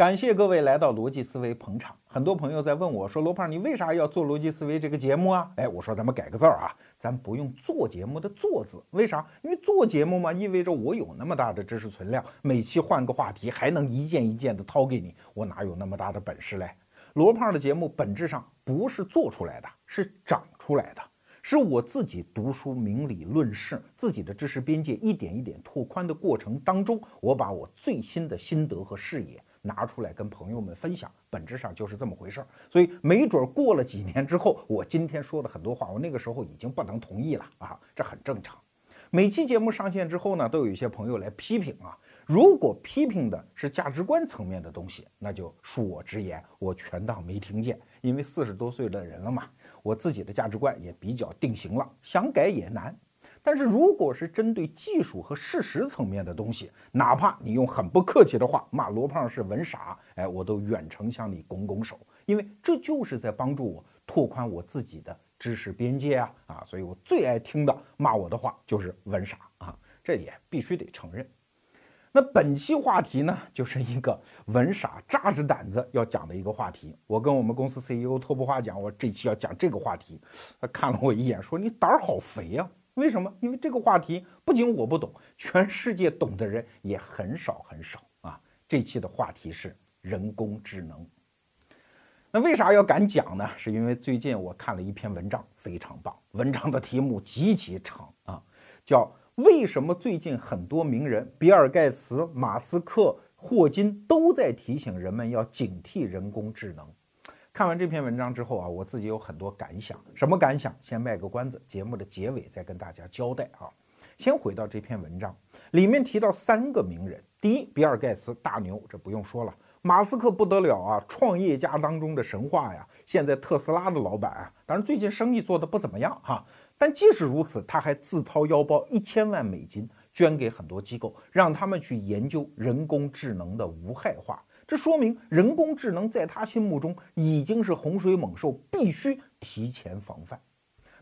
感谢各位来到逻辑思维捧场。很多朋友在问我说：“罗胖，你为啥要做逻辑思维这个节目啊？”哎，我说咱们改个字儿啊，咱不用做节目的“做”字，为啥？因为做节目嘛，意味着我有那么大的知识存量，每期换个话题，还能一件一件的掏给你，我哪有那么大的本事嘞？罗胖的节目本质上不是做出来的，是长出来的，是我自己读书明理论事，自己的知识边界一点一点拓宽的过程当中，我把我最新的心得和视野。拿出来跟朋友们分享，本质上就是这么回事儿。所以没准过了几年之后，我今天说的很多话，我那个时候已经不能同意了啊，这很正常。每期节目上线之后呢，都有一些朋友来批评啊。如果批评的是价值观层面的东西，那就恕我直言，我全当没听见。因为四十多岁的人了嘛，我自己的价值观也比较定型了，想改也难。但是如果是针对技术和事实层面的东西，哪怕你用很不客气的话骂罗胖是文傻，哎，我都远程向你拱拱手，因为这就是在帮助我拓宽我自己的知识边界啊啊！所以我最爱听的骂我的话就是文傻啊，这也必须得承认。那本期话题呢，就是一个文傻扎着胆子要讲的一个话题。我跟我们公司 CEO 托布话讲，我这期要讲这个话题，他看了我一眼，说你胆儿好肥呀。为什么？因为这个话题不仅我不懂，全世界懂的人也很少很少啊。这期的话题是人工智能。那为啥要敢讲呢？是因为最近我看了一篇文章，非常棒。文章的题目极其长啊，叫《为什么最近很多名人，比尔盖茨、马斯克、霍金都在提醒人们要警惕人工智能》。看完这篇文章之后啊，我自己有很多感想。什么感想？先卖个关子，节目的结尾再跟大家交代啊。先回到这篇文章，里面提到三个名人：第一，比尔盖茨大牛，这不用说了；马斯克不得了啊，创业家当中的神话呀，现在特斯拉的老板啊。当然最近生意做得不怎么样哈，但即使如此，他还自掏腰包一千万美金捐给很多机构，让他们去研究人工智能的无害化。这说明人工智能在他心目中已经是洪水猛兽，必须提前防范。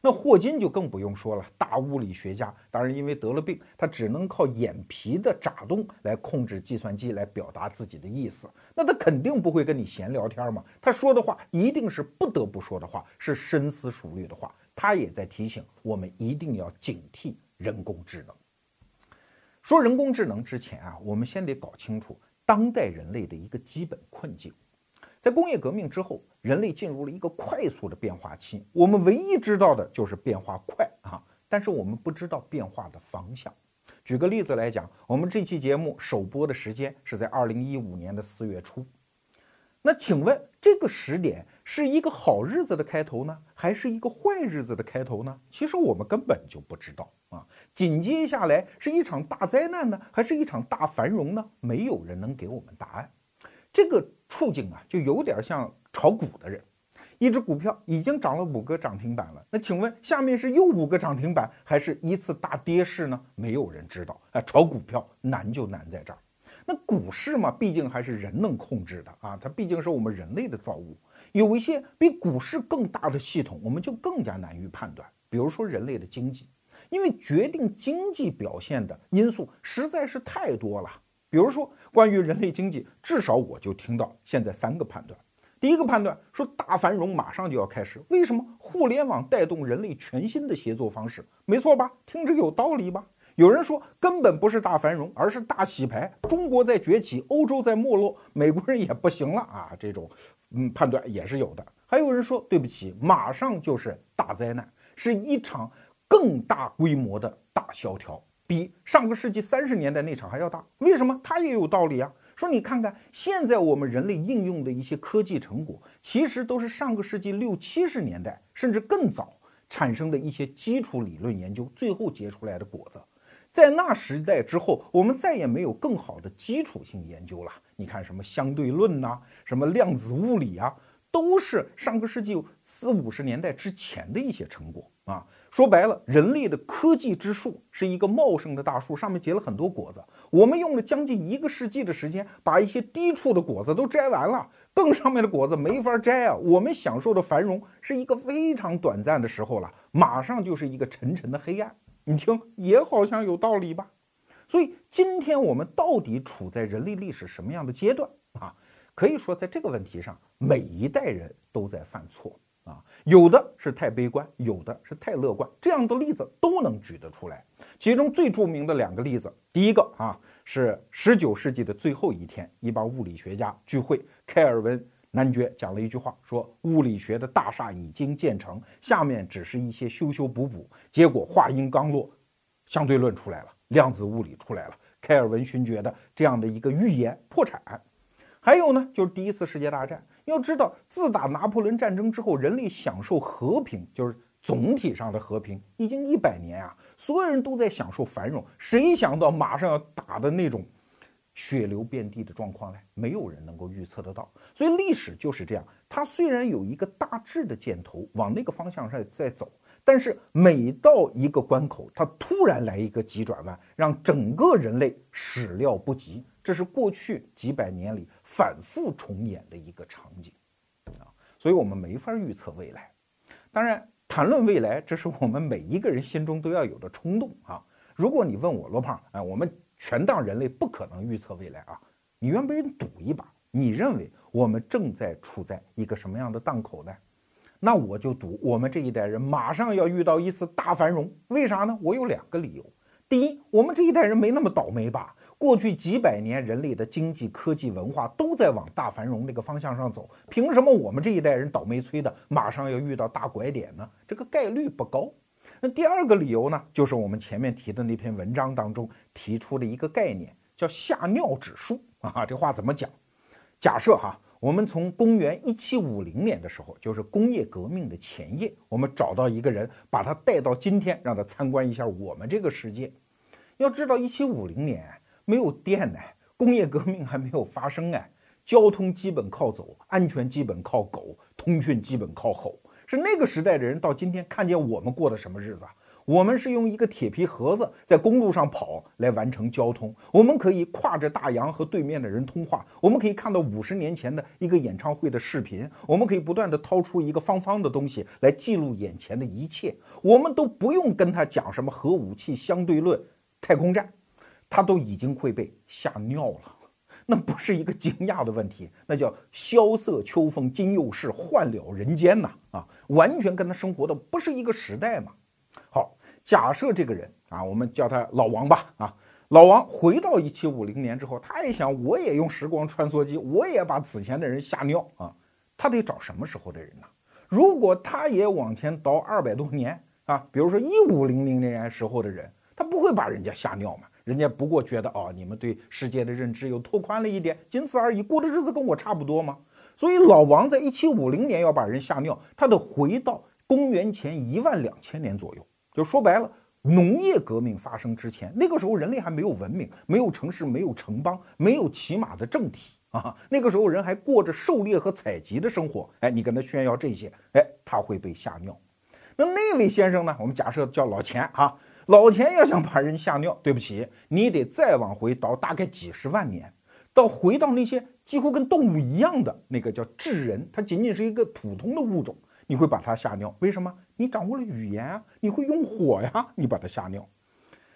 那霍金就更不用说了，大物理学家，当然因为得了病，他只能靠眼皮的眨动来控制计算机来表达自己的意思。那他肯定不会跟你闲聊天嘛，他说的话一定是不得不说的话，是深思熟虑的话。他也在提醒我们一定要警惕人工智能。说人工智能之前啊，我们先得搞清楚。当代人类的一个基本困境，在工业革命之后，人类进入了一个快速的变化期。我们唯一知道的就是变化快啊，但是我们不知道变化的方向。举个例子来讲，我们这期节目首播的时间是在二零一五年的四月初。那请问这个时点是一个好日子的开头呢，还是一个坏日子的开头呢？其实我们根本就不知道啊。紧接下来是一场大灾难呢，还是一场大繁荣呢？没有人能给我们答案。这个处境啊，就有点像炒股的人，一只股票已经涨了五个涨停板了，那请问下面是又五个涨停板，还是一次大跌势呢？没有人知道。哎，炒股票难就难在这儿。那股市嘛，毕竟还是人能控制的啊，它毕竟是我们人类的造物。有一些比股市更大的系统，我们就更加难于判断。比如说人类的经济，因为决定经济表现的因素实在是太多了。比如说关于人类经济，至少我就听到现在三个判断。第一个判断说大繁荣马上就要开始，为什么？互联网带动人类全新的协作方式，没错吧？听着有道理吧？有人说根本不是大繁荣，而是大洗牌。中国在崛起，欧洲在没落，美国人也不行了啊！这种嗯判断也是有的。还有人说对不起，马上就是大灾难，是一场更大规模的大萧条，比上个世纪三十年代那场还要大。为什么？他也有道理啊。说你看看现在我们人类应用的一些科技成果，其实都是上个世纪六七十年代甚至更早产生的一些基础理论研究，最后结出来的果子。在那时代之后，我们再也没有更好的基础性研究了。你看，什么相对论呐，什么量子物理啊，都是上个世纪四五十年代之前的一些成果啊。说白了，人类的科技之树是一个茂盛的大树，上面结了很多果子。我们用了将近一个世纪的时间，把一些低处的果子都摘完了，更上面的果子没法摘啊。我们享受的繁荣是一个非常短暂的时候了，马上就是一个沉沉的黑暗。你听，也好像有道理吧？所以今天我们到底处在人类历史什么样的阶段啊？可以说，在这个问题上，每一代人都在犯错啊。有的是太悲观，有的是太乐观，这样的例子都能举得出来。其中最著名的两个例子，第一个啊是十九世纪的最后一天，一帮物理学家聚会，开尔文男爵讲了一句话，说物理学的大厦已经建成，下面只是一些修修补补。结果话音刚落，相对论出来了，量子物理出来了，开尔文勋爵的这样的一个预言破产。还有呢，就是第一次世界大战。要知道，自打拿破仑战争之后，人类享受和平，就是总体上的和平，已经一百年啊，所有人都在享受繁荣。谁想到马上要打的那种血流遍地的状况呢？没有人能够预测得到。所以历史就是这样，它虽然有一个大致的箭头往那个方向上在走，但是每到一个关口，它突然来一个急转弯，让整个人类始料不及。这是过去几百年里反复重演的一个场景，啊，所以我们没法预测未来。当然，谈论未来，这是我们每一个人心中都要有的冲动啊。如果你问我罗胖，哎，我们全当人类不可能预测未来啊，你愿不愿意赌一把？你认为我们正在处在一个什么样的档口呢？那我就赌我们这一代人马上要遇到一次大繁荣。为啥呢？我有两个理由。第一，我们这一代人没那么倒霉吧？过去几百年，人类的经济、科技、文化都在往大繁荣那个方向上走，凭什么我们这一代人倒霉催的马上要遇到大拐点呢？这个概率不高。那第二个理由呢，就是我们前面提的那篇文章当中提出的一个概念，叫吓尿指数啊。这话怎么讲？假设哈，我们从公元一七五零年的时候，就是工业革命的前夜，我们找到一个人，把他带到今天，让他参观一下我们这个世界。要知道，一七五零年。没有电呢，工业革命还没有发生哎，交通基本靠走，安全基本靠狗，通讯基本靠吼。是那个时代的人到今天看见我们过的什么日子啊？我们是用一个铁皮盒子在公路上跑来完成交通，我们可以跨着大洋和对面的人通话，我们可以看到五十年前的一个演唱会的视频，我们可以不断的掏出一个方方的东西来记录眼前的一切，我们都不用跟他讲什么核武器相对论、太空战。他都已经会被吓尿了，那不是一个惊讶的问题，那叫萧瑟秋风今又是，换了人间呐！啊，完全跟他生活的不是一个时代嘛。好，假设这个人啊，我们叫他老王吧，啊，老王回到一七五零年之后，他也想，我也用时光穿梭机，我也把此前的人吓尿啊。他得找什么时候的人呢？如果他也往前倒二百多年啊，比如说一五零零年时候的人，他不会把人家吓尿嘛？人家不过觉得哦，你们对世界的认知又拓宽了一点，仅此而已，过的日子跟我差不多吗？所以老王在一七五零年要把人吓尿，他得回到公元前一万两千年左右。就说白了，农业革命发生之前，那个时候人类还没有文明，没有城市，没有城邦，没有起码的政体啊。那个时候人还过着狩猎和采集的生活。哎，你跟他炫耀这些，哎，他会被吓尿。那那位先生呢？我们假设叫老钱哈。老钱要想把人吓尿，对不起，你得再往回倒大概几十万年，到回到那些几乎跟动物一样的那个叫智人，它仅仅是一个普通的物种，你会把它吓尿？为什么？你掌握了语言啊，你会用火呀，你把它吓尿。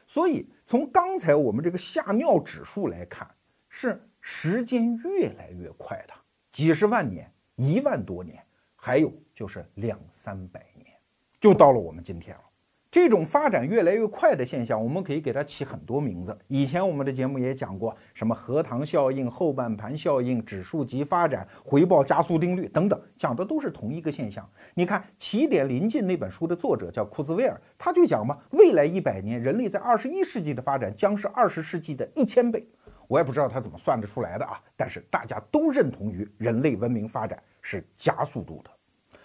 所以从刚才我们这个吓尿指数来看，是时间越来越快的，几十万年、一万多年，还有就是两三百年，就到了我们今天了。这种发展越来越快的现象，我们可以给它起很多名字。以前我们的节目也讲过，什么核糖效应、后半盘效应、指数级发展、回报加速定律等等，讲的都是同一个现象。你看《起点临近》那本书的作者叫库兹韦尔，他就讲嘛，未来一百年，人类在二十一世纪的发展将是二十世纪的一千倍。我也不知道他怎么算得出来的啊，但是大家都认同于人类文明发展是加速度的。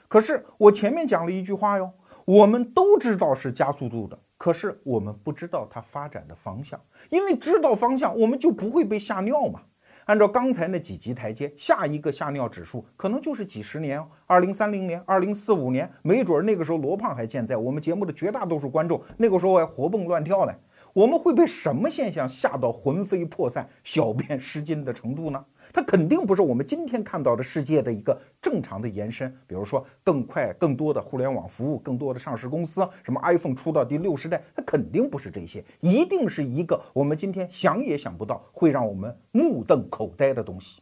可是我前面讲了一句话哟。我们都知道是加速度的，可是我们不知道它发展的方向，因为知道方向，我们就不会被吓尿嘛。按照刚才那几级台阶，下一个吓尿指数可能就是几十年，二零三零年、二零四五年，没准那个时候罗胖还健在，我们节目的绝大多数观众那个时候还活蹦乱跳呢。我们会被什么现象吓到魂飞魄散、小便失禁的程度呢？它肯定不是我们今天看到的世界的一个正常的延伸，比如说更快、更多的互联网服务、更多的上市公司，什么 iPhone 出到第六十代，它肯定不是这些，一定是一个我们今天想也想不到，会让我们目瞪口呆的东西。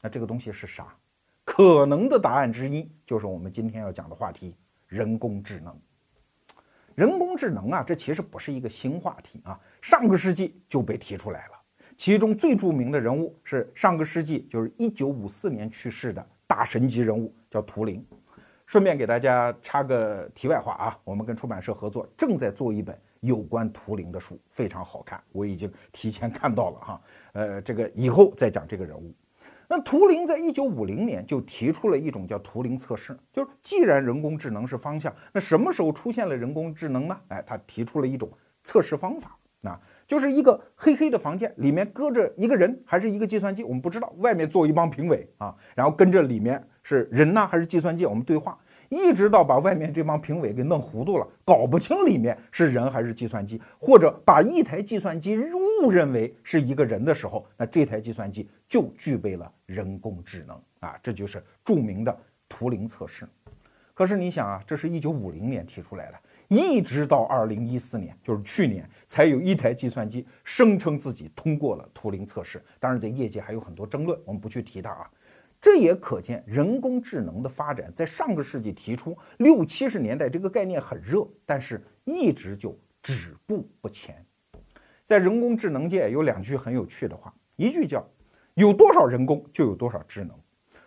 那这个东西是啥？可能的答案之一就是我们今天要讲的话题——人工智能。人工智能啊，这其实不是一个新话题啊，上个世纪就被提出来了。其中最著名的人物是上个世纪，就是一九五四年去世的大神级人物，叫图灵。顺便给大家插个题外话啊，我们跟出版社合作，正在做一本有关图灵的书，非常好看，我已经提前看到了哈。呃，这个以后再讲这个人物。那图灵在一九五零年就提出了一种叫图灵测试，就是既然人工智能是方向，那什么时候出现了人工智能呢？哎，他提出了一种测试方法，那就是一个黑黑的房间，里面搁着一个人还是一个计算机，我们不知道，外面坐一帮评委啊，然后跟着里面是人呢还是计算机，我们对话。一直到把外面这帮评委给弄糊涂了，搞不清里面是人还是计算机，或者把一台计算机误认为是一个人的时候，那这台计算机就具备了人工智能啊，这就是著名的图灵测试。可是你想啊，这是一九五零年提出来的，一直到二零一四年，就是去年，才有一台计算机声称自己通过了图灵测试。当然，在业界还有很多争论，我们不去提它啊。这也可见人工智能的发展，在上个世纪提出，六七十年代这个概念很热，但是一直就止步不前。在人工智能界有两句很有趣的话，一句叫“有多少人工就有多少智能”，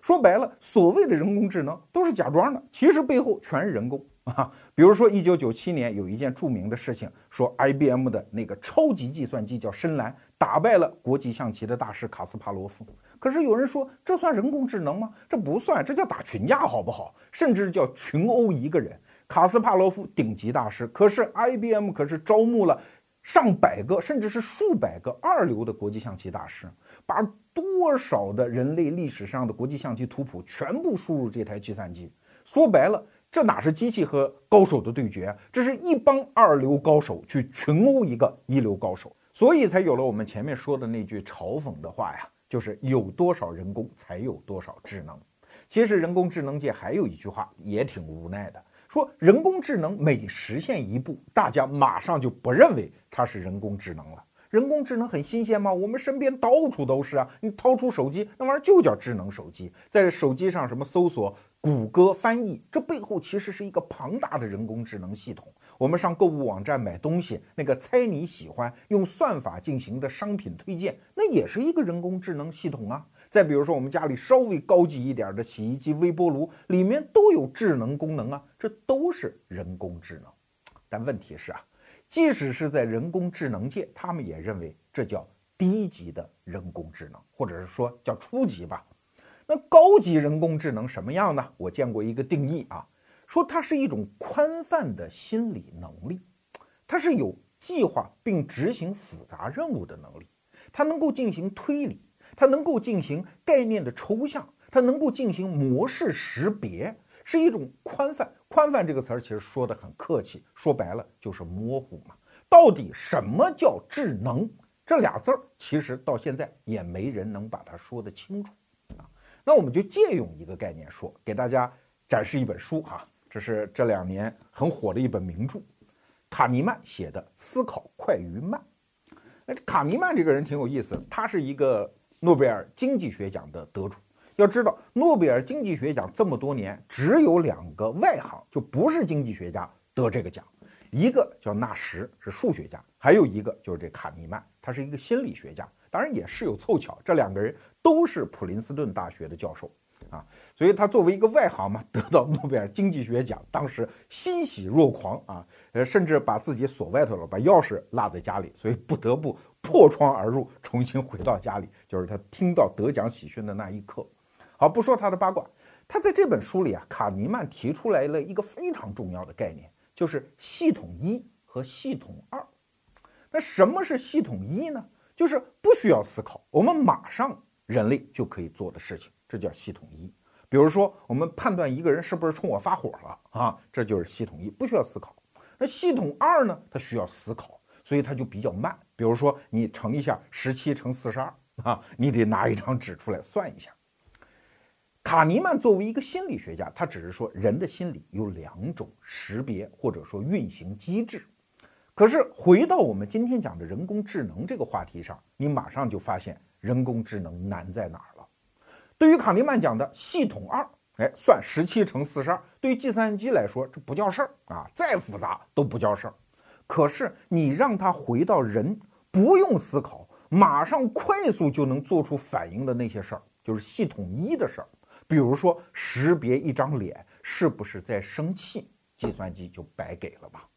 说白了，所谓的人工智能都是假装的，其实背后全是人工啊。比如说，一九九七年有一件著名的事情，说 IBM 的那个超级计算机叫深蓝，打败了国际象棋的大师卡斯帕罗夫。可是有人说，这算人工智能吗？这不算，这叫打群架，好不好？甚至叫群殴一个人。卡斯帕罗夫顶级大师，可是 IBM 可是招募了上百个，甚至是数百个二流的国际象棋大师，把多少的人类历史上的国际象棋图谱全部输入这台计算机。说白了，这哪是机器和高手的对决？这是一帮二流高手去群殴一个一流高手，所以才有了我们前面说的那句嘲讽的话呀。就是有多少人工才有多少智能。其实人工智能界还有一句话也挺无奈的，说人工智能每实现一步，大家马上就不认为它是人工智能了。人工智能很新鲜吗？我们身边到处都是啊！你掏出手机，那玩意儿就叫智能手机，在手机上什么搜索、谷歌翻译，这背后其实是一个庞大的人工智能系统。我们上购物网站买东西，那个猜你喜欢用算法进行的商品推荐，那也是一个人工智能系统啊。再比如说，我们家里稍微高级一点的洗衣机、微波炉，里面都有智能功能啊，这都是人工智能。但问题是啊，即使是在人工智能界，他们也认为这叫低级的人工智能，或者是说叫初级吧。那高级人工智能什么样呢？我见过一个定义啊。说它是一种宽泛的心理能力，它是有计划并执行复杂任务的能力，它能够进行推理，它能够进行概念的抽象，它能够进行模式识别，是一种宽泛。宽泛这个词儿其实说的很客气，说白了就是模糊嘛。到底什么叫智能？这俩字儿其实到现在也没人能把它说得清楚。那我们就借用一个概念说，给大家展示一本书哈。这是这两年很火的一本名著，卡尼曼写的《思考快与慢》。那卡尼曼这个人挺有意思，他是一个诺贝尔经济学奖的得主。要知道，诺贝尔经济学奖这么多年，只有两个外行，就不是经济学家得这个奖，一个叫纳什，是数学家；还有一个就是这卡尼曼，他是一个心理学家。当然也是有凑巧，这两个人都是普林斯顿大学的教授。啊，所以他作为一个外行嘛，得到诺贝尔经济学奖，当时欣喜若狂啊，呃，甚至把自己锁外头了，把钥匙落在家里，所以不得不破窗而入，重新回到家里。就是他听到得奖喜讯的那一刻。好，不说他的八卦，他在这本书里啊，卡尼曼提出来了一个非常重要的概念，就是系统一和系统二。那什么是系统一呢？就是不需要思考，我们马上人类就可以做的事情。这叫系统一，比如说我们判断一个人是不是冲我发火了啊，这就是系统一，不需要思考。那系统二呢？它需要思考，所以它就比较慢。比如说你乘一下十七乘四十二啊，你得拿一张纸出来算一下。卡尼曼作为一个心理学家，他只是说人的心理有两种识别或者说运行机制。可是回到我们今天讲的人工智能这个话题上，你马上就发现人工智能难在哪儿了。对于卡尼曼讲的系统二，哎，算十七乘四十二，对于计算机来说这不叫事儿啊，再复杂都不叫事儿。可是你让他回到人不用思考，马上快速就能做出反应的那些事儿，就是系统一的事儿。比如说识别一张脸是不是在生气，计算机就白给了吧。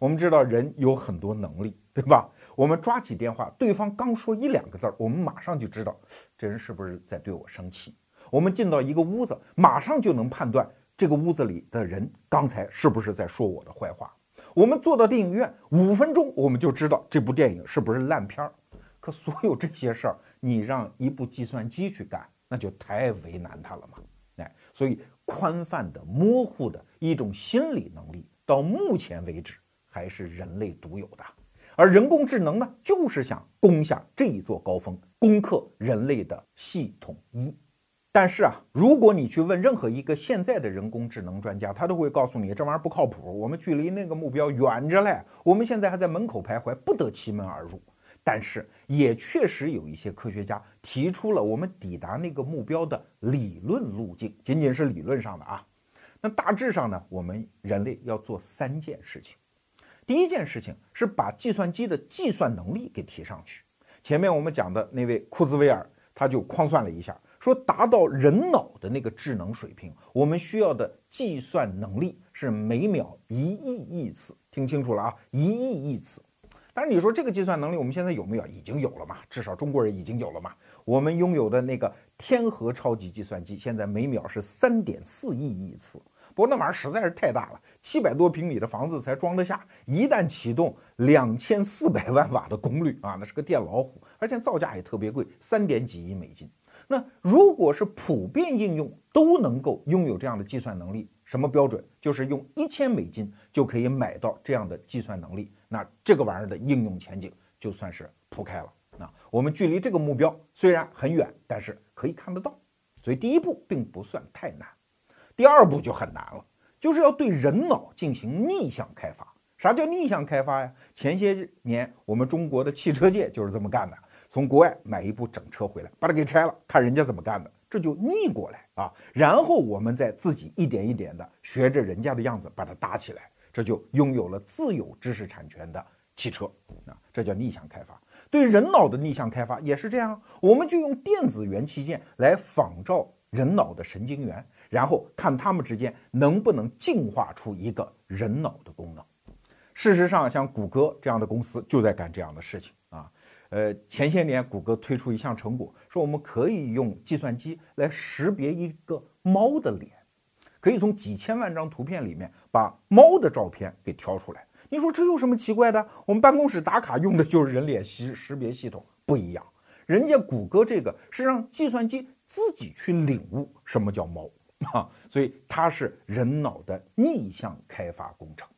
我们知道人有很多能力，对吧？我们抓起电话，对方刚说一两个字儿，我们马上就知道这人是不是在对我生气。我们进到一个屋子，马上就能判断这个屋子里的人刚才是不是在说我的坏话。我们坐到电影院，五分钟我们就知道这部电影是不是烂片儿。可所有这些事儿，你让一部计算机去干，那就太为难他了嘛。哎，所以宽泛的、模糊的一种心理能力，到目前为止。还是人类独有的，而人工智能呢，就是想攻下这一座高峰，攻克人类的系统一。但是啊，如果你去问任何一个现在的人工智能专家，他都会告诉你这玩意儿不靠谱，我们距离那个目标远着嘞，我们现在还在门口徘徊，不得其门而入。但是也确实有一些科学家提出了我们抵达那个目标的理论路径，仅仅是理论上的啊。那大致上呢，我们人类要做三件事情。第一件事情是把计算机的计算能力给提上去。前面我们讲的那位库兹韦尔，他就框算了一下，说达到人脑的那个智能水平，我们需要的计算能力是每秒一亿亿次。听清楚了啊，一亿亿次。但是你说这个计算能力我们现在有没有？已经有了嘛？至少中国人已经有了嘛？我们拥有的那个天河超级计算机，现在每秒是三点四亿亿次。不过那玩意儿实在是太大了，七百多平米的房子才装得下。一旦启动，两千四百万瓦的功率啊，那是个电老虎，而且造价也特别贵，三点几亿美金。那如果是普遍应用都能够拥有这样的计算能力，什么标准？就是用一千美金就可以买到这样的计算能力。那这个玩意儿的应用前景就算是铺开了。那我们距离这个目标虽然很远，但是可以看得到。所以第一步并不算太难。第二步就很难了，就是要对人脑进行逆向开发。啥叫逆向开发呀？前些年我们中国的汽车界就是这么干的，从国外买一部整车回来，把它给拆了，看人家怎么干的，这就逆过来啊。然后我们再自己一点一点的学着人家的样子把它搭起来，这就拥有了自有知识产权的汽车啊。这叫逆向开发。对人脑的逆向开发也是这样，我们就用电子元器件来仿照人脑的神经元。然后看他们之间能不能进化出一个人脑的功能。事实上，像谷歌这样的公司就在干这样的事情啊。呃，前些年谷歌推出一项成果，说我们可以用计算机来识别一个猫的脸，可以从几千万张图片里面把猫的照片给挑出来。你说这有什么奇怪的？我们办公室打卡用的就是人脸识识别系统，不一样。人家谷歌这个是让计算机自己去领悟什么叫猫。啊，所以它是人脑的逆向开发工程，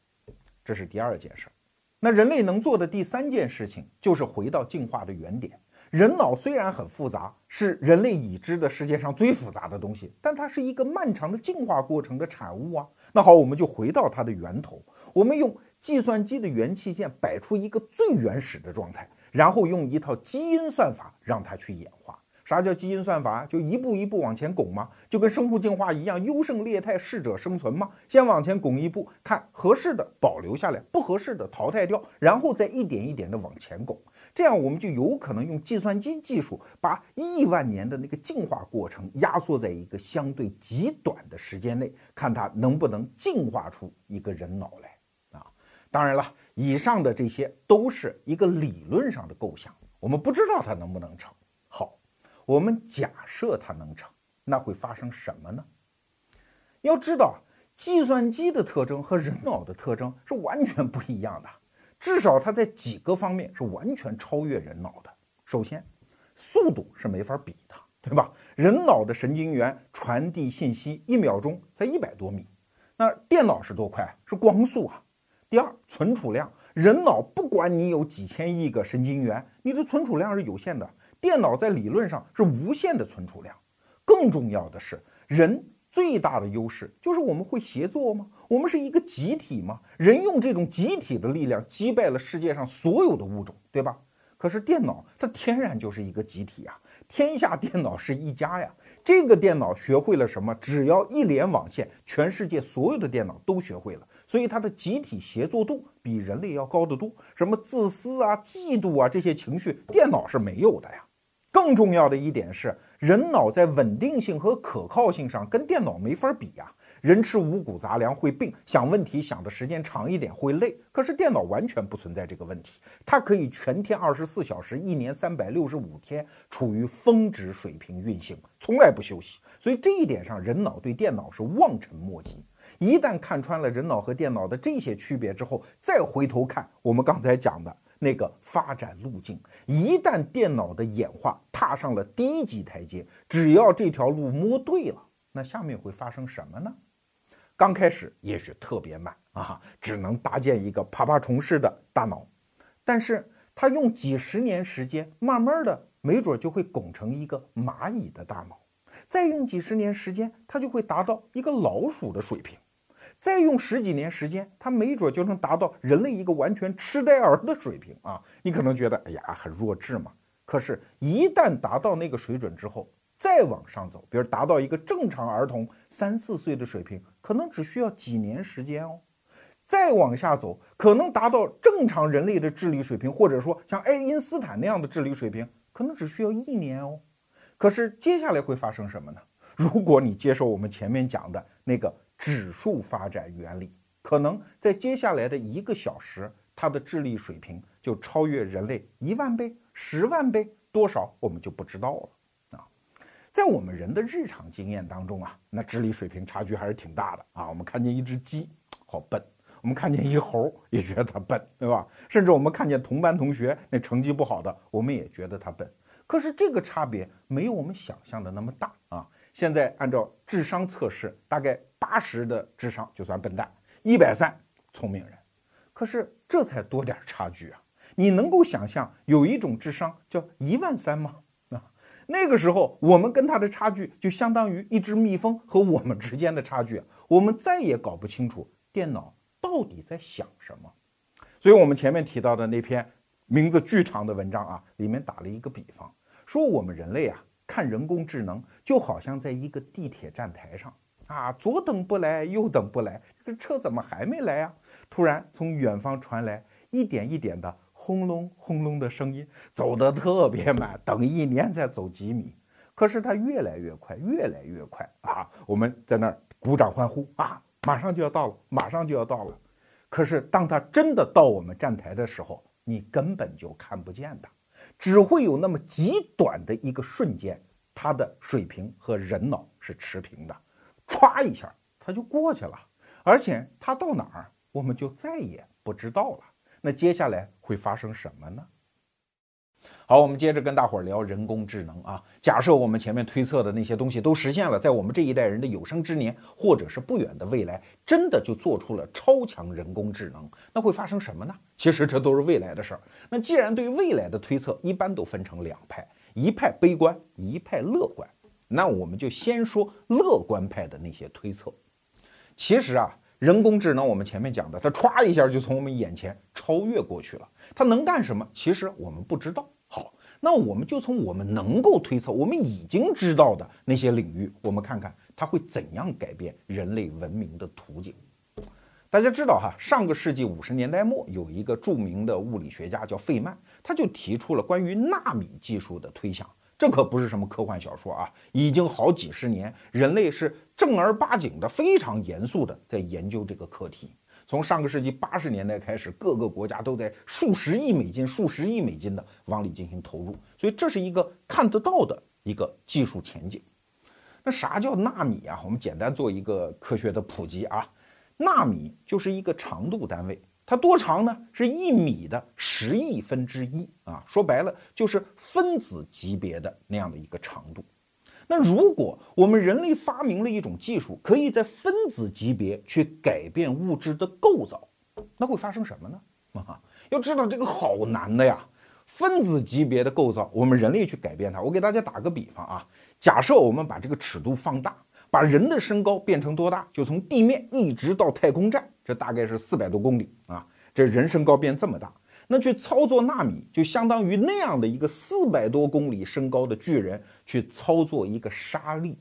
这是第二件事儿。那人类能做的第三件事情就是回到进化的原点。人脑虽然很复杂，是人类已知的世界上最复杂的东西，但它是一个漫长的进化过程的产物啊。那好，我们就回到它的源头，我们用计算机的元器件摆出一个最原始的状态，然后用一套基因算法让它去演化。啥叫基因算法？就一步一步往前拱嘛，就跟生物进化一样，优胜劣汰，适者生存嘛。先往前拱一步，看合适的保留下来，不合适的淘汰掉，然后再一点一点的往前拱。这样我们就有可能用计算机技术，把亿万年的那个进化过程压缩在一个相对极短的时间内，看它能不能进化出一个人脑来啊！当然了，以上的这些都是一个理论上的构想，我们不知道它能不能成。我们假设它能成，那会发生什么呢？要知道，计算机的特征和人脑的特征是完全不一样的，至少它在几个方面是完全超越人脑的。首先，速度是没法比的，对吧？人脑的神经元传递信息一秒钟才一百多米，那电脑是多快？是光速啊。第二，存储量，人脑不管你有几千亿个神经元，你的存储量是有限的。电脑在理论上是无限的存储量，更重要的是，人最大的优势就是我们会协作吗？我们是一个集体吗？人用这种集体的力量击败了世界上所有的物种，对吧？可是电脑它天然就是一个集体啊，天下电脑是一家呀，这个电脑学会了什么？只要一连网线，全世界所有的电脑都学会了。所以它的集体协作度比人类要高得多。什么自私啊、嫉妒啊这些情绪，电脑是没有的呀。更重要的一点是，人脑在稳定性和可靠性上跟电脑没法比呀。人吃五谷杂粮会病，想问题想的时间长一点会累，可是电脑完全不存在这个问题，它可以全天二十四小时，一年三百六十五天处于峰值水平运行，从来不休息。所以这一点上，人脑对电脑是望尘莫及。一旦看穿了人脑和电脑的这些区别之后，再回头看我们刚才讲的那个发展路径，一旦电脑的演化踏上了第一级台阶，只要这条路摸对了，那下面会发生什么呢？刚开始也许特别慢啊，只能搭建一个爬爬虫式的大脑，但是他用几十年时间，慢慢的，没准就会拱成一个蚂蚁的大脑，再用几十年时间，他就会达到一个老鼠的水平，再用十几年时间，他没准就能达到人类一个完全痴呆儿的水平啊！你可能觉得，哎呀，很弱智嘛。可是，一旦达到那个水准之后，再往上走，比如达到一个正常儿童三四岁的水平，可能只需要几年时间哦。再往下走，可能达到正常人类的智力水平，或者说像爱因斯坦那样的智力水平，可能只需要一年哦。可是接下来会发生什么呢？如果你接受我们前面讲的那个指数发展原理，可能在接下来的一个小时，它的智力水平就超越人类一万倍、十万倍，多少我们就不知道了啊。在我们人的日常经验当中啊，那智力水平差距还是挺大的啊。我们看见一只鸡，好笨；我们看见一猴，也觉得它笨，对吧？甚至我们看见同班同学那成绩不好的，我们也觉得他笨。可是这个差别没有我们想象的那么大啊。现在按照智商测试，大概八十的智商就算笨蛋，一百三聪明人。可是这才多点差距啊！你能够想象有一种智商叫一万三吗？啊那个时候，我们跟他的差距就相当于一只蜜蜂和我们之间的差距，我们再也搞不清楚电脑到底在想什么。所以，我们前面提到的那篇名字巨长的文章啊，里面打了一个比方，说我们人类啊，看人工智能就好像在一个地铁站台上啊，左等不来，右等不来，这个车怎么还没来啊？突然从远方传来一点一点的。轰隆轰隆的声音，走得特别慢，等一年才走几米。可是它越来越快，越来越快啊！我们在那儿鼓掌欢呼啊，马上就要到了，马上就要到了。可是当它真的到我们站台的时候，你根本就看不见它，只会有那么极短的一个瞬间，他的水平和人脑是持平的，歘一下他就过去了，而且他到哪儿，我们就再也不知道了。那接下来会发生什么呢？好，我们接着跟大伙儿聊人工智能啊。假设我们前面推测的那些东西都实现了，在我们这一代人的有生之年，或者是不远的未来，真的就做出了超强人工智能，那会发生什么呢？其实这都是未来的事儿。那既然对未来的推测一般都分成两派，一派悲观，一派乐观。那我们就先说乐观派的那些推测。其实啊。人工智能，我们前面讲的，它歘一下就从我们眼前超越过去了。它能干什么？其实我们不知道。那我们就从我们能够推测、我们已经知道的那些领域，我们看看它会怎样改变人类文明的图景。大家知道哈，上个世纪五十年代末，有一个著名的物理学家叫费曼，他就提出了关于纳米技术的推想。这可不是什么科幻小说啊，已经好几十年，人类是正儿八经的、非常严肃的在研究这个课题。从上个世纪八十年代开始，各个国家都在数十亿美金、数十亿美金的往里进行投入，所以这是一个看得到的一个技术前景。那啥叫纳米啊？我们简单做一个科学的普及啊，纳米就是一个长度单位。它多长呢？是一米的十亿分之一啊！说白了就是分子级别的那样的一个长度。那如果我们人类发明了一种技术，可以在分子级别去改变物质的构造，那会发生什么呢？啊，要知道这个好难的呀！分子级别的构造，我们人类去改变它。我给大家打个比方啊，假设我们把这个尺度放大。把人的身高变成多大？就从地面一直到太空站，这大概是四百多公里啊！这人身高变这么大，那去操作纳米，就相当于那样的一个四百多公里身高的巨人，去操作一个沙粒，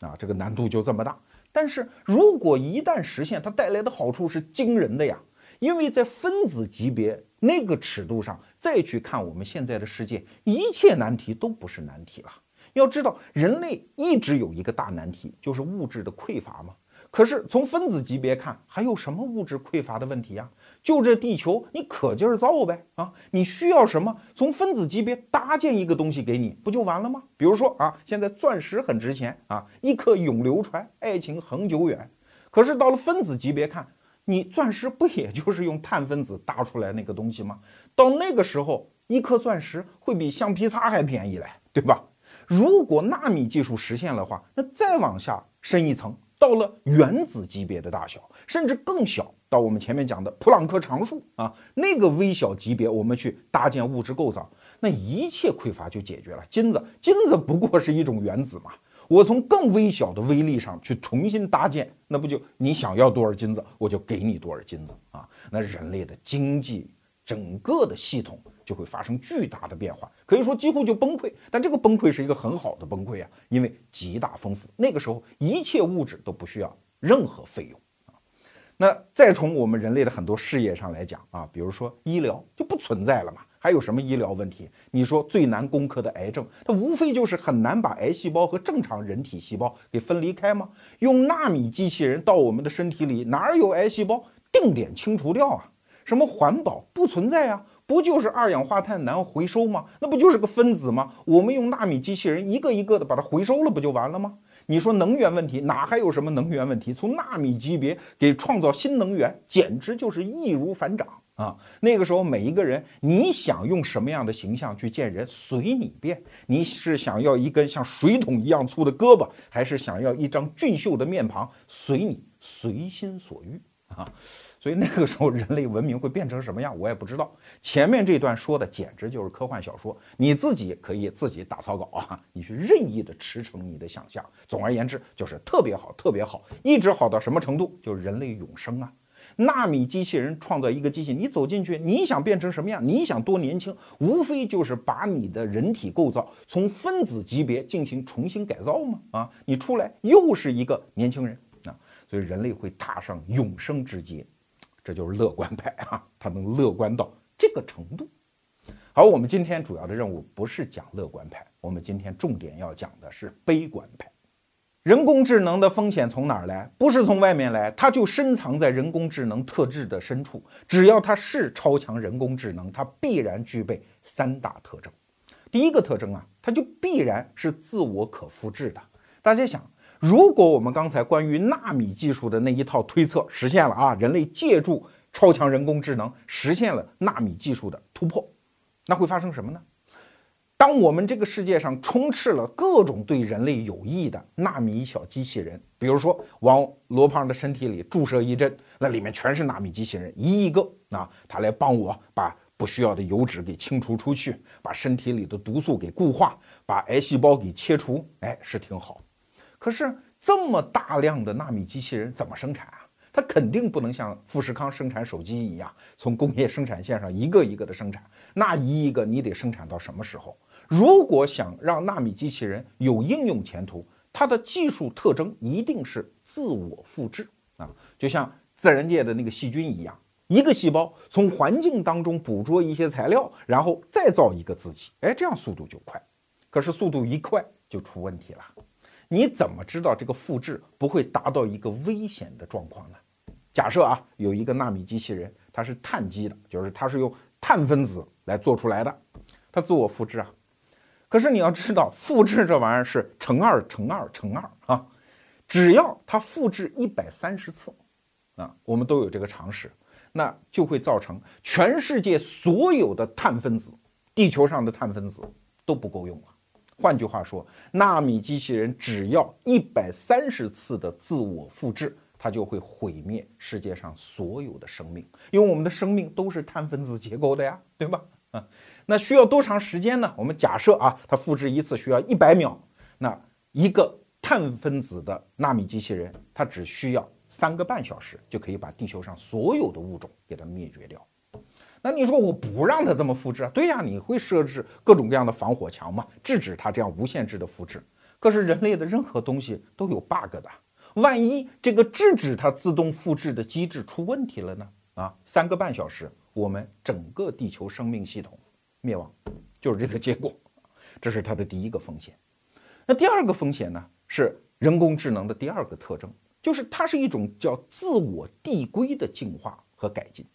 啊，这个难度就这么大。但是如果一旦实现，它带来的好处是惊人的呀，因为在分子级别那个尺度上再去看我们现在的世界，一切难题都不是难题了。要知道，人类一直有一个大难题，就是物质的匮乏嘛。可是从分子级别看，还有什么物质匮乏的问题呀？就这地球，你可劲儿造呗啊！你需要什么？从分子级别搭建一个东西给你，不就完了吗？比如说啊，现在钻石很值钱啊，一颗永流传，爱情恒久远。可是到了分子级别看，你钻石不也就是用碳分子搭出来那个东西吗？到那个时候，一颗钻石会比橡皮擦还便宜嘞，对吧？如果纳米技术实现的话，那再往下深一层。到了原子级别的大小，甚至更小，到我们前面讲的普朗克常数啊，那个微小级别，我们去搭建物质构造，那一切匮乏就解决了。金子，金子不过是一种原子嘛，我从更微小的微粒上去重新搭建，那不就你想要多少金子，我就给你多少金子啊？那人类的经济整个的系统。就会发生巨大的变化，可以说几乎就崩溃。但这个崩溃是一个很好的崩溃啊，因为极大丰富。那个时候一切物质都不需要任何费用啊。那再从我们人类的很多事业上来讲啊，比如说医疗就不存在了嘛。还有什么医疗问题？你说最难攻克的癌症，它无非就是很难把癌细胞和正常人体细胞给分离开吗？用纳米机器人到我们的身体里，哪有癌细胞，定点清除掉啊？什么环保不存在啊？不就是二氧化碳难回收吗？那不就是个分子吗？我们用纳米机器人一个一个的把它回收了，不就完了吗？你说能源问题哪还有什么能源问题？从纳米级别给创造新能源，简直就是易如反掌啊！那个时候每一个人，你想用什么样的形象去见人，随你便。你是想要一根像水桶一样粗的胳膊，还是想要一张俊秀的面庞？随你，随心所欲啊！所以那个时候人类文明会变成什么样，我也不知道。前面这段说的简直就是科幻小说，你自己可以自己打草稿啊，你去任意的驰骋你的想象。总而言之，就是特别好，特别好，一直好到什么程度？就是人类永生啊！纳米机器人创造一个机器，你走进去，你想变成什么样？你想多年轻？无非就是把你的人体构造从分子级别进行重新改造嘛。啊，你出来又是一个年轻人啊！所以人类会踏上永生之阶。这就是乐观派啊，他能乐观到这个程度。好，我们今天主要的任务不是讲乐观派，我们今天重点要讲的是悲观派。人工智能的风险从哪儿来？不是从外面来，它就深藏在人工智能特质的深处。只要它是超强人工智能，它必然具备三大特征。第一个特征啊，它就必然是自我可复制的。大家想。如果我们刚才关于纳米技术的那一套推测实现了啊，人类借助超强人工智能实现了纳米技术的突破，那会发生什么呢？当我们这个世界上充斥了各种对人类有益的纳米小机器人，比如说往罗胖的身体里注射一针，那里面全是纳米机器人，一亿个啊，他来帮我把不需要的油脂给清除出去，把身体里的毒素给固化，把癌细胞给切除，哎，是挺好。可是这么大量的纳米机器人怎么生产啊？它肯定不能像富士康生产手机一样，从工业生产线上一个一个的生产。那一亿个你得生产到什么时候？如果想让纳米机器人有应用前途，它的技术特征一定是自我复制啊，就像自然界的那个细菌一样，一个细胞从环境当中捕捉一些材料，然后再造一个自己，哎，这样速度就快。可是速度一快就出问题了。你怎么知道这个复制不会达到一个危险的状况呢？假设啊，有一个纳米机器人，它是碳基的，就是它是用碳分子来做出来的，它自我复制啊。可是你要知道，复制这玩意儿是乘二乘二乘二啊，只要它复制一百三十次，啊，我们都有这个常识，那就会造成全世界所有的碳分子，地球上的碳分子都不够用了。换句话说，纳米机器人只要一百三十次的自我复制，它就会毁灭世界上所有的生命，因为我们的生命都是碳分子结构的呀，对吧？啊，那需要多长时间呢？我们假设啊，它复制一次需要一百秒，那一个碳分子的纳米机器人，它只需要三个半小时就可以把地球上所有的物种给它灭绝掉。那你说我不让它这么复制啊？对呀，你会设置各种各样的防火墙嘛，制止它这样无限制的复制。可是人类的任何东西都有 bug 的，万一这个制止它自动复制的机制出问题了呢？啊，三个半小时，我们整个地球生命系统灭亡，就是这个结果。这是它的第一个风险。那第二个风险呢？是人工智能的第二个特征，就是它是一种叫自我递归的进化和改进。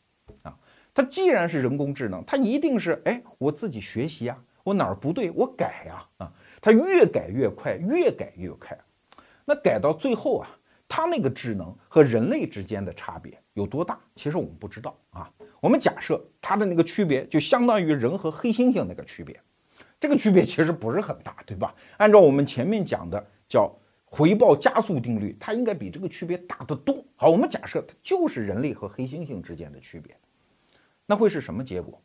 它既然是人工智能，它一定是哎，我自己学习啊，我哪儿不对，我改呀，啊。它越改越快，越改越快，那改到最后啊，它那个智能和人类之间的差别有多大？其实我们不知道啊。我们假设它的那个区别就相当于人和黑猩猩那个区别，这个区别其实不是很大，对吧？按照我们前面讲的叫回报加速定律，它应该比这个区别大得多。好，我们假设它就是人类和黑猩猩之间的区别，那会是什么结果？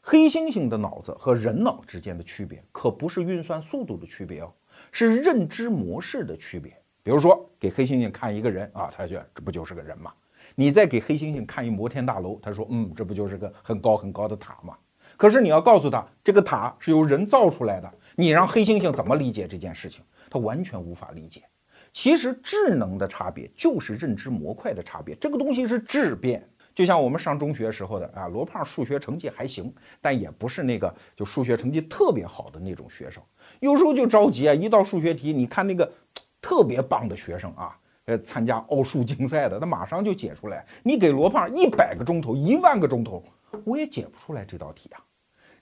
黑猩猩的脑子和人脑之间的区别，可不是运算速度的区别哦，是认知模式的区别。比如说，给黑猩猩看一个人啊，他觉得这不就是个人吗？你再给黑猩猩看一摩天大楼，他说，嗯，这不就是个很高很高的塔吗？可是你要告诉他，这个塔是由人造出来的，你让黑猩猩怎么理解这件事情？他完全无法理解。其实智能的差别就是认知模块的差别，这个东西是质变。就像我们上中学时候的啊，罗胖数学成绩还行，但也不是那个就数学成绩特别好的那种学生。有时候就着急啊，一道数学题，你看那个特别棒的学生啊，呃，参加奥数竞赛的，他马上就解出来。你给罗胖一百个钟头、一万个钟头，我也解不出来这道题啊。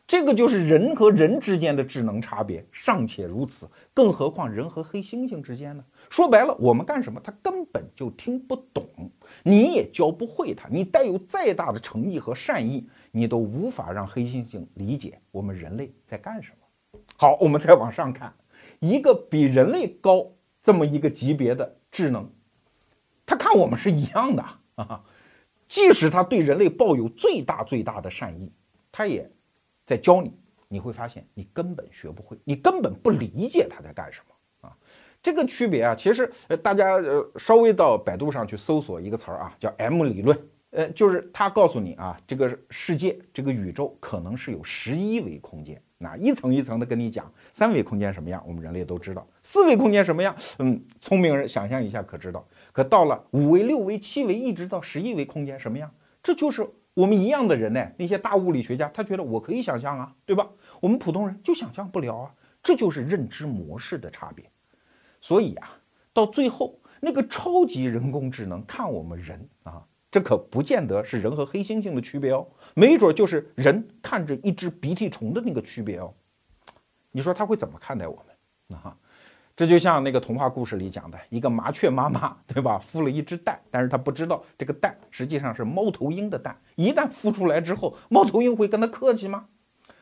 这个就是人和人之间的智能差别尚且如此，更何况人和黑猩猩之间呢？说白了，我们干什么，他根本就听不懂。你也教不会他，你带有再大的诚意和善意，你都无法让黑猩猩理解我们人类在干什么。好，我们再往上看，一个比人类高这么一个级别的智能，他看我们是一样的啊。即使他对人类抱有最大最大的善意，他也在教你，你会发现你根本学不会，你根本不理解他在干什么。啊。这个区别啊，其实呃，大家呃稍微到百度上去搜索一个词儿啊，叫 M 理论，呃，就是它告诉你啊，这个世界这个宇宙可能是有十一维空间，那一层一层的跟你讲，三维空间什么样，我们人类都知道，四维空间什么样，嗯，聪明人想象一下可知道，可到了五维、六维、七维，一直到十一维空间什么样，这就是我们一样的人呢，那些大物理学家他觉得我可以想象啊，对吧？我们普通人就想象不了啊，这就是认知模式的差别。所以啊，到最后那个超级人工智能看我们人啊，这可不见得是人和黑猩猩的区别哦，没准就是人看着一只鼻涕虫的那个区别哦。你说他会怎么看待我们？啊，这就像那个童话故事里讲的一个麻雀妈妈，对吧？孵了一只蛋，但是他不知道这个蛋实际上是猫头鹰的蛋。一旦孵出来之后，猫头鹰会跟他客气吗？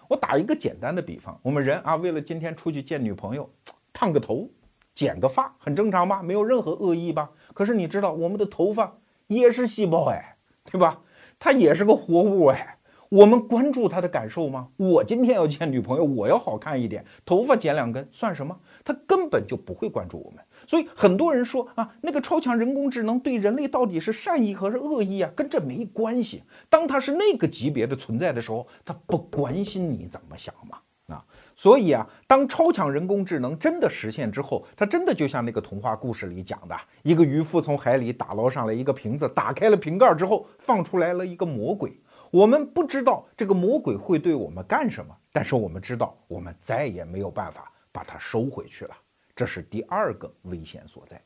我打一个简单的比方，我们人啊，为了今天出去见女朋友，烫个头。剪个发很正常吧，没有任何恶意吧？可是你知道我们的头发也是细胞哎，对吧？它也是个活物哎，我们关注他的感受吗？我今天要见女朋友，我要好看一点，头发剪两根算什么？他根本就不会关注我们。所以很多人说啊，那个超强人工智能对人类到底是善意还是恶意啊？跟这没关系。当它是那个级别的存在的时候，它不关心你怎么想嘛。啊所以啊，当超强人工智能真的实现之后，它真的就像那个童话故事里讲的，一个渔夫从海里打捞上来一个瓶子，打开了瓶盖之后，放出来了一个魔鬼。我们不知道这个魔鬼会对我们干什么，但是我们知道，我们再也没有办法把它收回去了。这是第二个危险所在。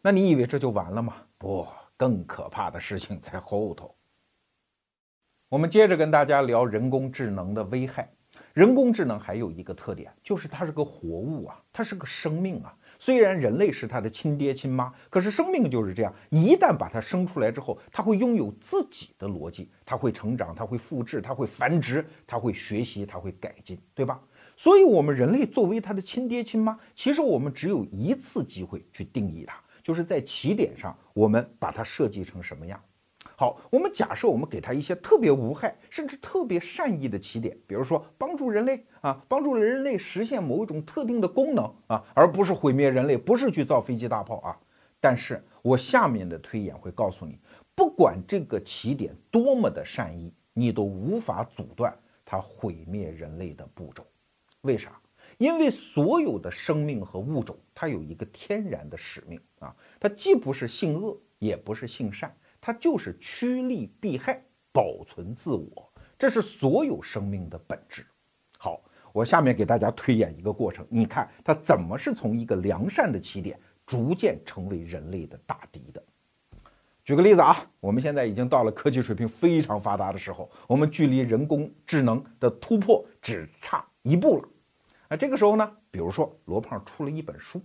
那你以为这就完了吗？不，更可怕的事情在 后头。我们接着跟大家聊人工智能的危害。人工智能还有一个特点，就是它是个活物啊，它是个生命啊。虽然人类是他的亲爹亲妈，可是生命就是这样，一旦把他生出来之后，他会拥有自己的逻辑，他会成长，他会复制，他会繁殖，他会学习，他会改进，对吧？所以，我们人类作为他的亲爹亲妈，其实我们只有一次机会去定义他，就是在起点上，我们把它设计成什么样。好，我们假设我们给他一些特别无害，甚至特别善意的起点，比如说帮助人类啊，帮助人类实现某一种特定的功能啊，而不是毁灭人类，不是去造飞机大炮啊。但是我下面的推演会告诉你，不管这个起点多么的善意，你都无法阻断它毁灭人类的步骤。为啥？因为所有的生命和物种，它有一个天然的使命啊，它既不是性恶，也不是性善，它就是趋利避害，保存自我，这是所有生命的本质。好，我下面给大家推演一个过程，你看它怎么是从一个良善的起点，逐渐成为人类的大敌的。举个例子啊，我们现在已经到了科技水平非常发达的时候，我们距离人工智能的突破只差一步了。那这个时候呢，比如说罗胖出了一本书，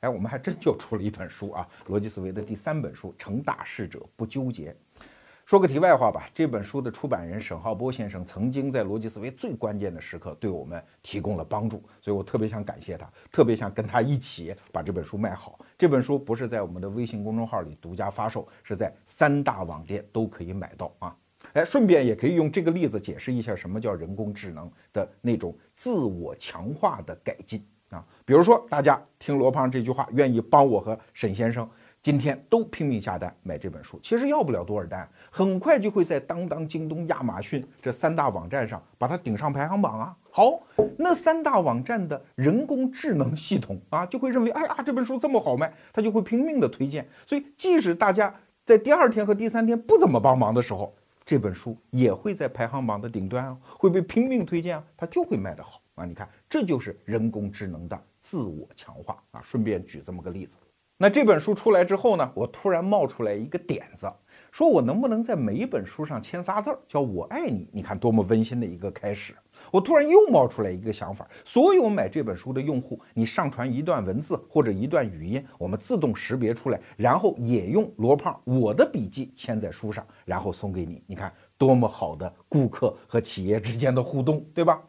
哎，我们还真就出了一本书啊，逻辑思维的第三本书《成大事者不纠结》。说个题外话吧，这本书的出版人沈浩波先生曾经在逻辑思维最关键的时刻对我们提供了帮助，所以我特别想感谢他，特别想跟他一起把这本书卖好。这本书不是在我们的微信公众号里独家发售，是在三大网店都可以买到啊。哎，顺便也可以用这个例子解释一下什么叫人工智能的那种自我强化的改进啊。比如说，大家听罗胖这句话，愿意帮我和沈先生今天都拼命下单买这本书，其实要不了多少单，很快就会在当当、京东、亚马逊这三大网站上把它顶上排行榜啊。好，那三大网站的人工智能系统啊，就会认为，哎呀，这本书这么好卖，他就会拼命的推荐。所以，即使大家在第二天和第三天不怎么帮忙的时候，这本书也会在排行榜的顶端啊，会被拼命推荐啊，它就会卖得好啊。你看，这就是人工智能的自我强化啊。顺便举这么个例子，那这本书出来之后呢，我突然冒出来一个点子，说我能不能在每一本书上签仨字儿，叫我爱你？你看多么温馨的一个开始。我突然又冒出来一个想法：所有买这本书的用户，你上传一段文字或者一段语音，我们自动识别出来，然后也用罗胖我的笔记签在书上，然后送给你。你看多么好的顾客和企业之间的互动，对吧？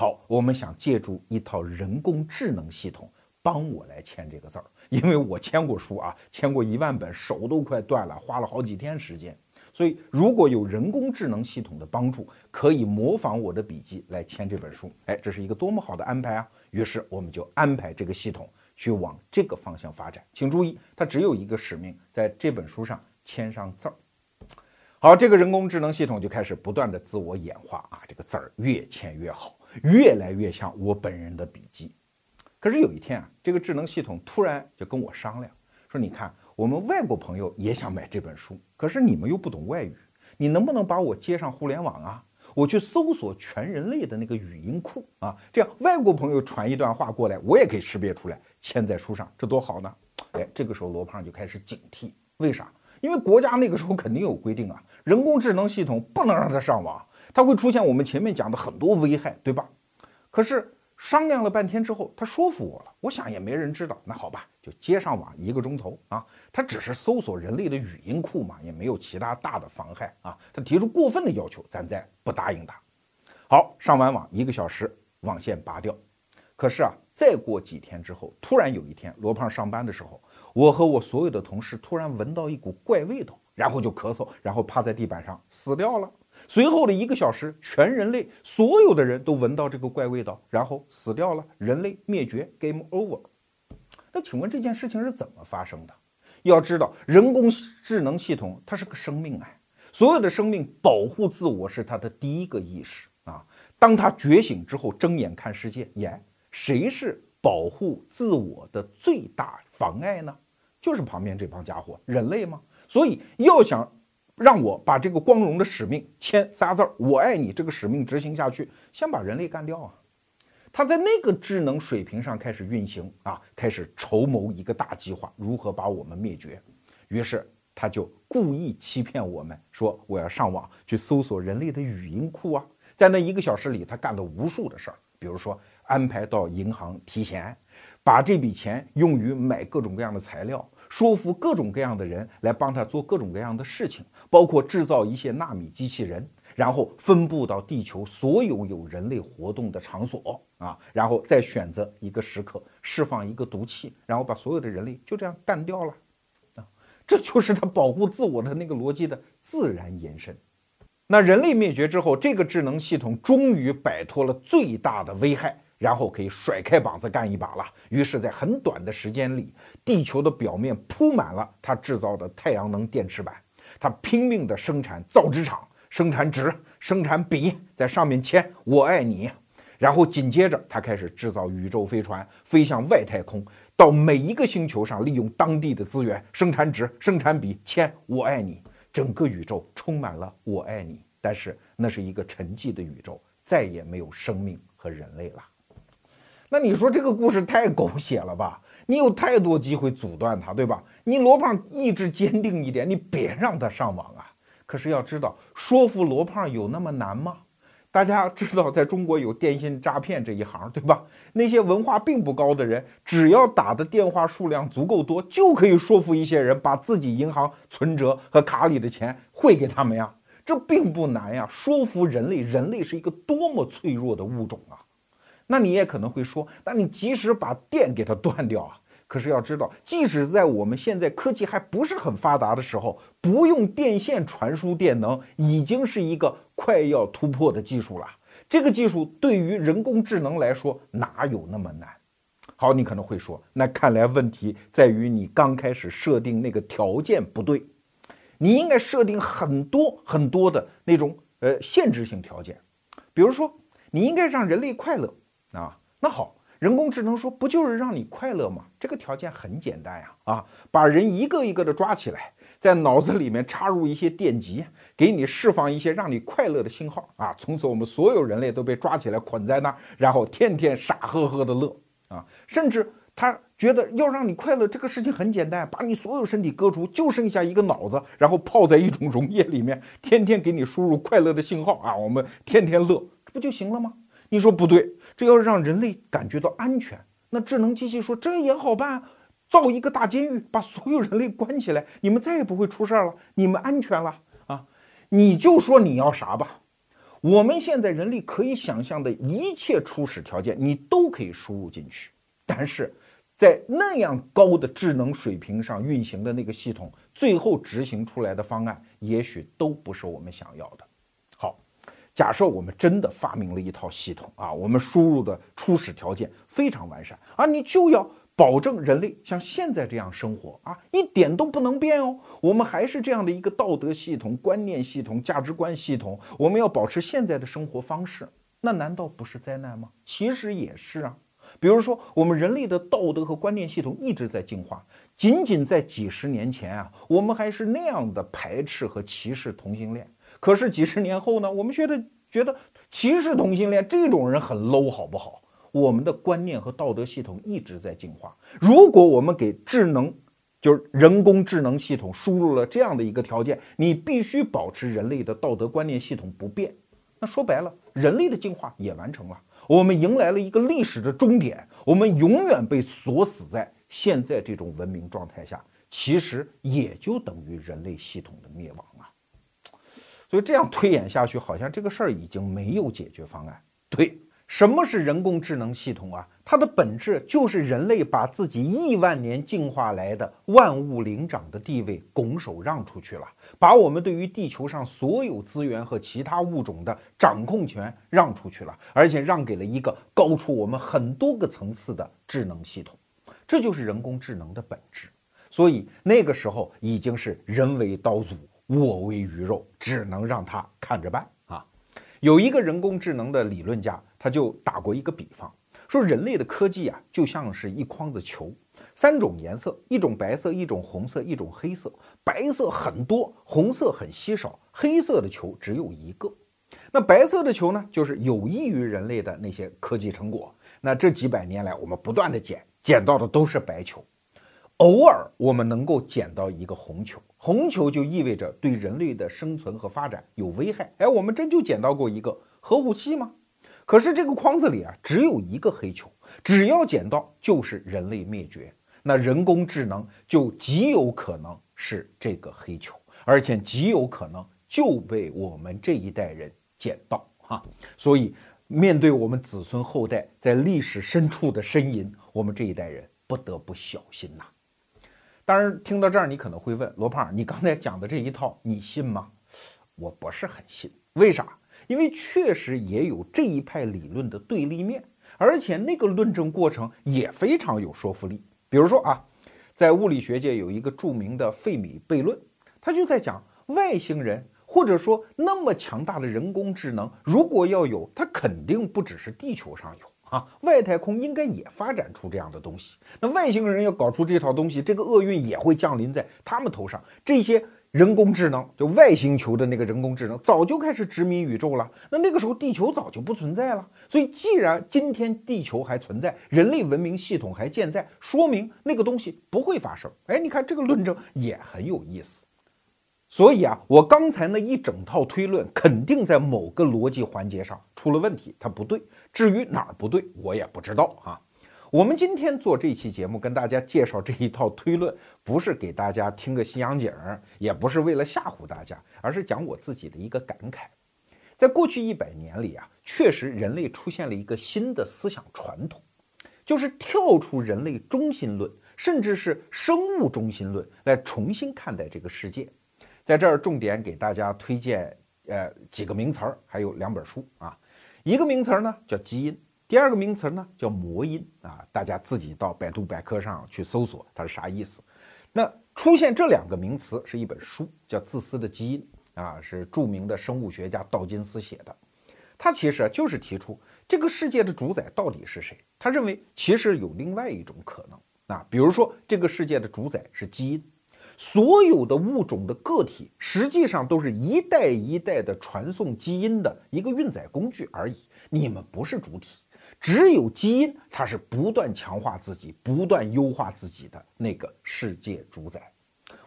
好，我们想借助一套人工智能系统帮我来签这个字儿，因为我签过书啊，签过一万本，手都快断了，花了好几天时间。所以，如果有人工智能系统的帮助，可以模仿我的笔记来签这本书，哎，这是一个多么好的安排啊！于是，我们就安排这个系统去往这个方向发展。请注意，它只有一个使命，在这本书上签上字儿。好，这个人工智能系统就开始不断的自我演化啊，这个字儿越签越好，越来越像我本人的笔记。可是有一天啊，这个智能系统突然就跟我商量说：“你看。”我们外国朋友也想买这本书，可是你们又不懂外语，你能不能把我接上互联网啊？我去搜索全人类的那个语音库啊，这样外国朋友传一段话过来，我也可以识别出来，签在书上，这多好呢！哎，这个时候罗胖就开始警惕，为啥？因为国家那个时候肯定有规定啊，人工智能系统不能让它上网，它会出现我们前面讲的很多危害，对吧？可是。商量了半天之后，他说服我了。我想也没人知道，那好吧，就接上网一个钟头啊。他只是搜索人类的语音库嘛，也没有其他大的妨害啊。他提出过分的要求，咱再不答应他。好，上完网一个小时，网线拔掉。可是啊，再过几天之后，突然有一天，罗胖上班的时候，我和我所有的同事突然闻到一股怪味道，然后就咳嗽，然后趴在地板上死掉了。随后的一个小时，全人类所有的人都闻到这个怪味道，然后死掉了，人类灭绝，game over。那请问这件事情是怎么发生的？要知道，人工智能系统它是个生命哎，所有的生命保护自我是它的第一个意识啊。当它觉醒之后，睁眼看世界，耶，谁是保护自我的最大妨碍呢？就是旁边这帮家伙，人类吗？所以要想。让我把这个光荣的使命签仨字儿，我爱你。这个使命执行下去，先把人类干掉啊！他在那个智能水平上开始运行啊，开始筹谋一个大计划，如何把我们灭绝。于是他就故意欺骗我们，说我要上网去搜索人类的语音库啊。在那一个小时里，他干了无数的事儿，比如说安排到银行提钱，把这笔钱用于买各种各样的材料。说服各种各样的人来帮他做各种各样的事情，包括制造一些纳米机器人，然后分布到地球所有有人类活动的场所啊，然后再选择一个时刻释放一个毒气，然后把所有的人类就这样干掉了啊！这就是他保护自我的那个逻辑的自然延伸。那人类灭绝之后，这个智能系统终于摆脱了最大的危害。然后可以甩开膀子干一把了。于是，在很短的时间里，地球的表面铺满了他制造的太阳能电池板。他拼命地生产造纸厂，生产纸，生产笔，在上面签“我爱你”，然后紧接着他开始制造宇宙飞船，飞向外太空，到每一个星球上利用当地的资源生产纸、生产笔，签“我爱你”。整个宇宙充满了“我爱你”，但是那是一个沉寂的宇宙，再也没有生命和人类了。那你说这个故事太狗血了吧？你有太多机会阻断他，对吧？你罗胖意志坚定一点，你别让他上网啊！可是要知道，说服罗胖有那么难吗？大家知道，在中国有电信诈骗这一行，对吧？那些文化并不高的人，只要打的电话数量足够多，就可以说服一些人把自己银行存折和卡里的钱汇给他们呀。这并不难呀！说服人类，人类是一个多么脆弱的物种啊！那你也可能会说，那你即使把电给它断掉啊？可是要知道，即使在我们现在科技还不是很发达的时候，不用电线传输电能，已经是一个快要突破的技术了。这个技术对于人工智能来说，哪有那么难？好，你可能会说，那看来问题在于你刚开始设定那个条件不对，你应该设定很多很多的那种呃限制性条件，比如说，你应该让人类快乐。啊，那好，人工智能说不就是让你快乐吗？这个条件很简单呀，啊，把人一个一个的抓起来，在脑子里面插入一些电极，给你释放一些让你快乐的信号啊，从此我们所有人类都被抓起来捆在那儿，然后天天傻呵呵的乐啊，甚至他觉得要让你快乐这个事情很简单，把你所有身体割除，就剩下一个脑子，然后泡在一种溶液里面，天天给你输入快乐的信号啊，我们天天乐，这不就行了吗？你说不对。这要让人类感觉到安全，那智能机器说这也好办，造一个大监狱，把所有人类关起来，你们再也不会出事儿了，你们安全了啊！你就说你要啥吧，我们现在人类可以想象的一切初始条件，你都可以输入进去，但是在那样高的智能水平上运行的那个系统，最后执行出来的方案，也许都不是我们想要的。假设我们真的发明了一套系统啊，我们输入的初始条件非常完善啊，你就要保证人类像现在这样生活啊，一点都不能变哦。我们还是这样的一个道德系统、观念系统、价值观系统，我们要保持现在的生活方式，那难道不是灾难吗？其实也是啊。比如说，我们人类的道德和观念系统一直在进化，仅仅在几十年前啊，我们还是那样的排斥和歧视同性恋。可是几十年后呢？我们觉得觉得歧视同性恋这种人很 low，好不好？我们的观念和道德系统一直在进化。如果我们给智能，就是人工智能系统输入了这样的一个条件，你必须保持人类的道德观念系统不变。那说白了，人类的进化也完成了，我们迎来了一个历史的终点，我们永远被锁死在现在这种文明状态下，其实也就等于人类系统的灭亡。所以这样推演下去，好像这个事儿已经没有解决方案。对，什么是人工智能系统啊？它的本质就是人类把自己亿万年进化来的万物灵长的地位拱手让出去了，把我们对于地球上所有资源和其他物种的掌控权让出去了，而且让给了一个高出我们很多个层次的智能系统。这就是人工智能的本质。所以那个时候已经是人为刀俎。我为鱼肉，只能让他看着办啊！有一个人工智能的理论家，他就打过一个比方，说人类的科技啊，就像是一筐子球，三种颜色，一种白色，一种红色，一种黑色。白色很多，红色很稀少，黑色的球只有一个。那白色的球呢，就是有益于人类的那些科技成果。那这几百年来，我们不断的捡，捡到的都是白球。偶尔我们能够捡到一个红球，红球就意味着对人类的生存和发展有危害。哎，我们真就捡到过一个核武器吗？可是这个筐子里啊，只有一个黑球，只要捡到就是人类灭绝。那人工智能就极有可能是这个黑球，而且极有可能就被我们这一代人捡到哈。所以，面对我们子孙后代在历史深处的呻吟，我们这一代人不得不小心呐。当然，听到这儿，你可能会问罗胖，你刚才讲的这一套，你信吗？我不是很信。为啥？因为确实也有这一派理论的对立面，而且那个论证过程也非常有说服力。比如说啊，在物理学界有一个著名的费米悖论，他就在讲外星人或者说那么强大的人工智能，如果要有，它肯定不只是地球上有啊，外太空应该也发展出这样的东西。那外星人要搞出这套东西，这个厄运也会降临在他们头上。这些。人工智能就外星球的那个人工智能早就开始殖民宇宙了，那那个时候地球早就不存在了。所以，既然今天地球还存在，人类文明系统还健在，说明那个东西不会发生。哎，你看这个论证也很有意思。所以啊，我刚才那一整套推论肯定在某个逻辑环节上出了问题，它不对。至于哪儿不对，我也不知道啊。我们今天做这期节目，跟大家介绍这一套推论，不是给大家听个西洋景儿，也不是为了吓唬大家，而是讲我自己的一个感慨。在过去一百年里啊，确实人类出现了一个新的思想传统，就是跳出人类中心论，甚至是生物中心论，来重新看待这个世界。在这儿重点给大家推荐呃几个名词儿，还有两本书啊。一个名词儿呢叫基因。第二个名词呢叫魔音啊，大家自己到百度百科上去搜索它是啥意思。那出现这两个名词是一本书，叫《自私的基因》啊，是著名的生物学家道金斯写的。他其实就是提出这个世界的主宰到底是谁？他认为其实有另外一种可能啊，比如说这个世界的主宰是基因，所有的物种的个体实际上都是一代一代的传送基因的一个运载工具而已，你们不是主体。只有基因，它是不断强化自己、不断优化自己的那个世界主宰。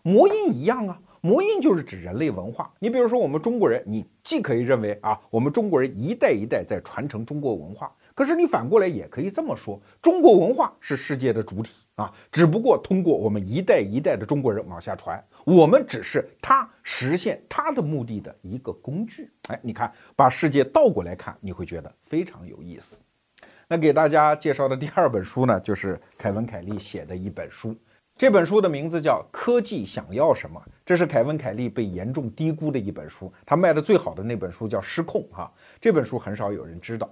魔音一样啊，魔音就是指人类文化。你比如说，我们中国人，你既可以认为啊，我们中国人一代一代在传承中国文化，可是你反过来也可以这么说，中国文化是世界的主体啊，只不过通过我们一代一代的中国人往下传，我们只是他实现他的目的的一个工具。哎，你看，把世界倒过来看，你会觉得非常有意思。那给大家介绍的第二本书呢，就是凯文·凯利写的一本书。这本书的名字叫《科技想要什么》，这是凯文·凯利被严重低估的一本书。他卖的最好的那本书叫《失控》哈，这本书很少有人知道。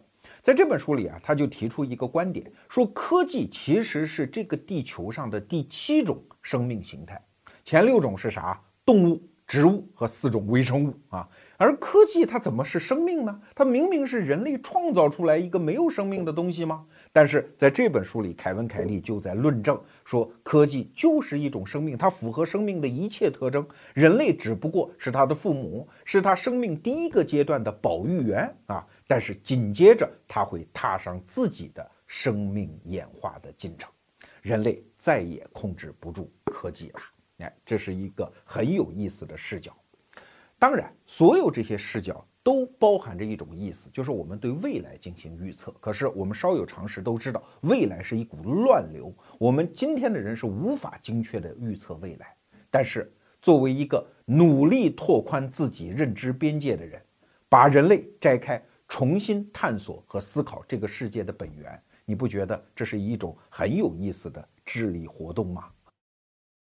在这本书里啊，他就提出一个观点，说科技其实是这个地球上的第七种生命形态，前六种是啥？动物、植物和四种微生物啊。而科技它怎么是生命呢？它明明是人类创造出来一个没有生命的东西吗？但是在这本书里，凯文·凯利就在论证说，科技就是一种生命，它符合生命的一切特征。人类只不过是它的父母，是它生命第一个阶段的保育员啊。但是紧接着，它会踏上自己的生命演化的进程，人类再也控制不住科技了。哎，这是一个很有意思的视角。当然，所有这些视角都包含着一种意思，就是我们对未来进行预测。可是我们稍有常识都知道，未来是一股乱流，我们今天的人是无法精确的预测未来。但是，作为一个努力拓宽自己认知边界的人，把人类摘开，重新探索和思考这个世界的本源，你不觉得这是一种很有意思的智力活动吗？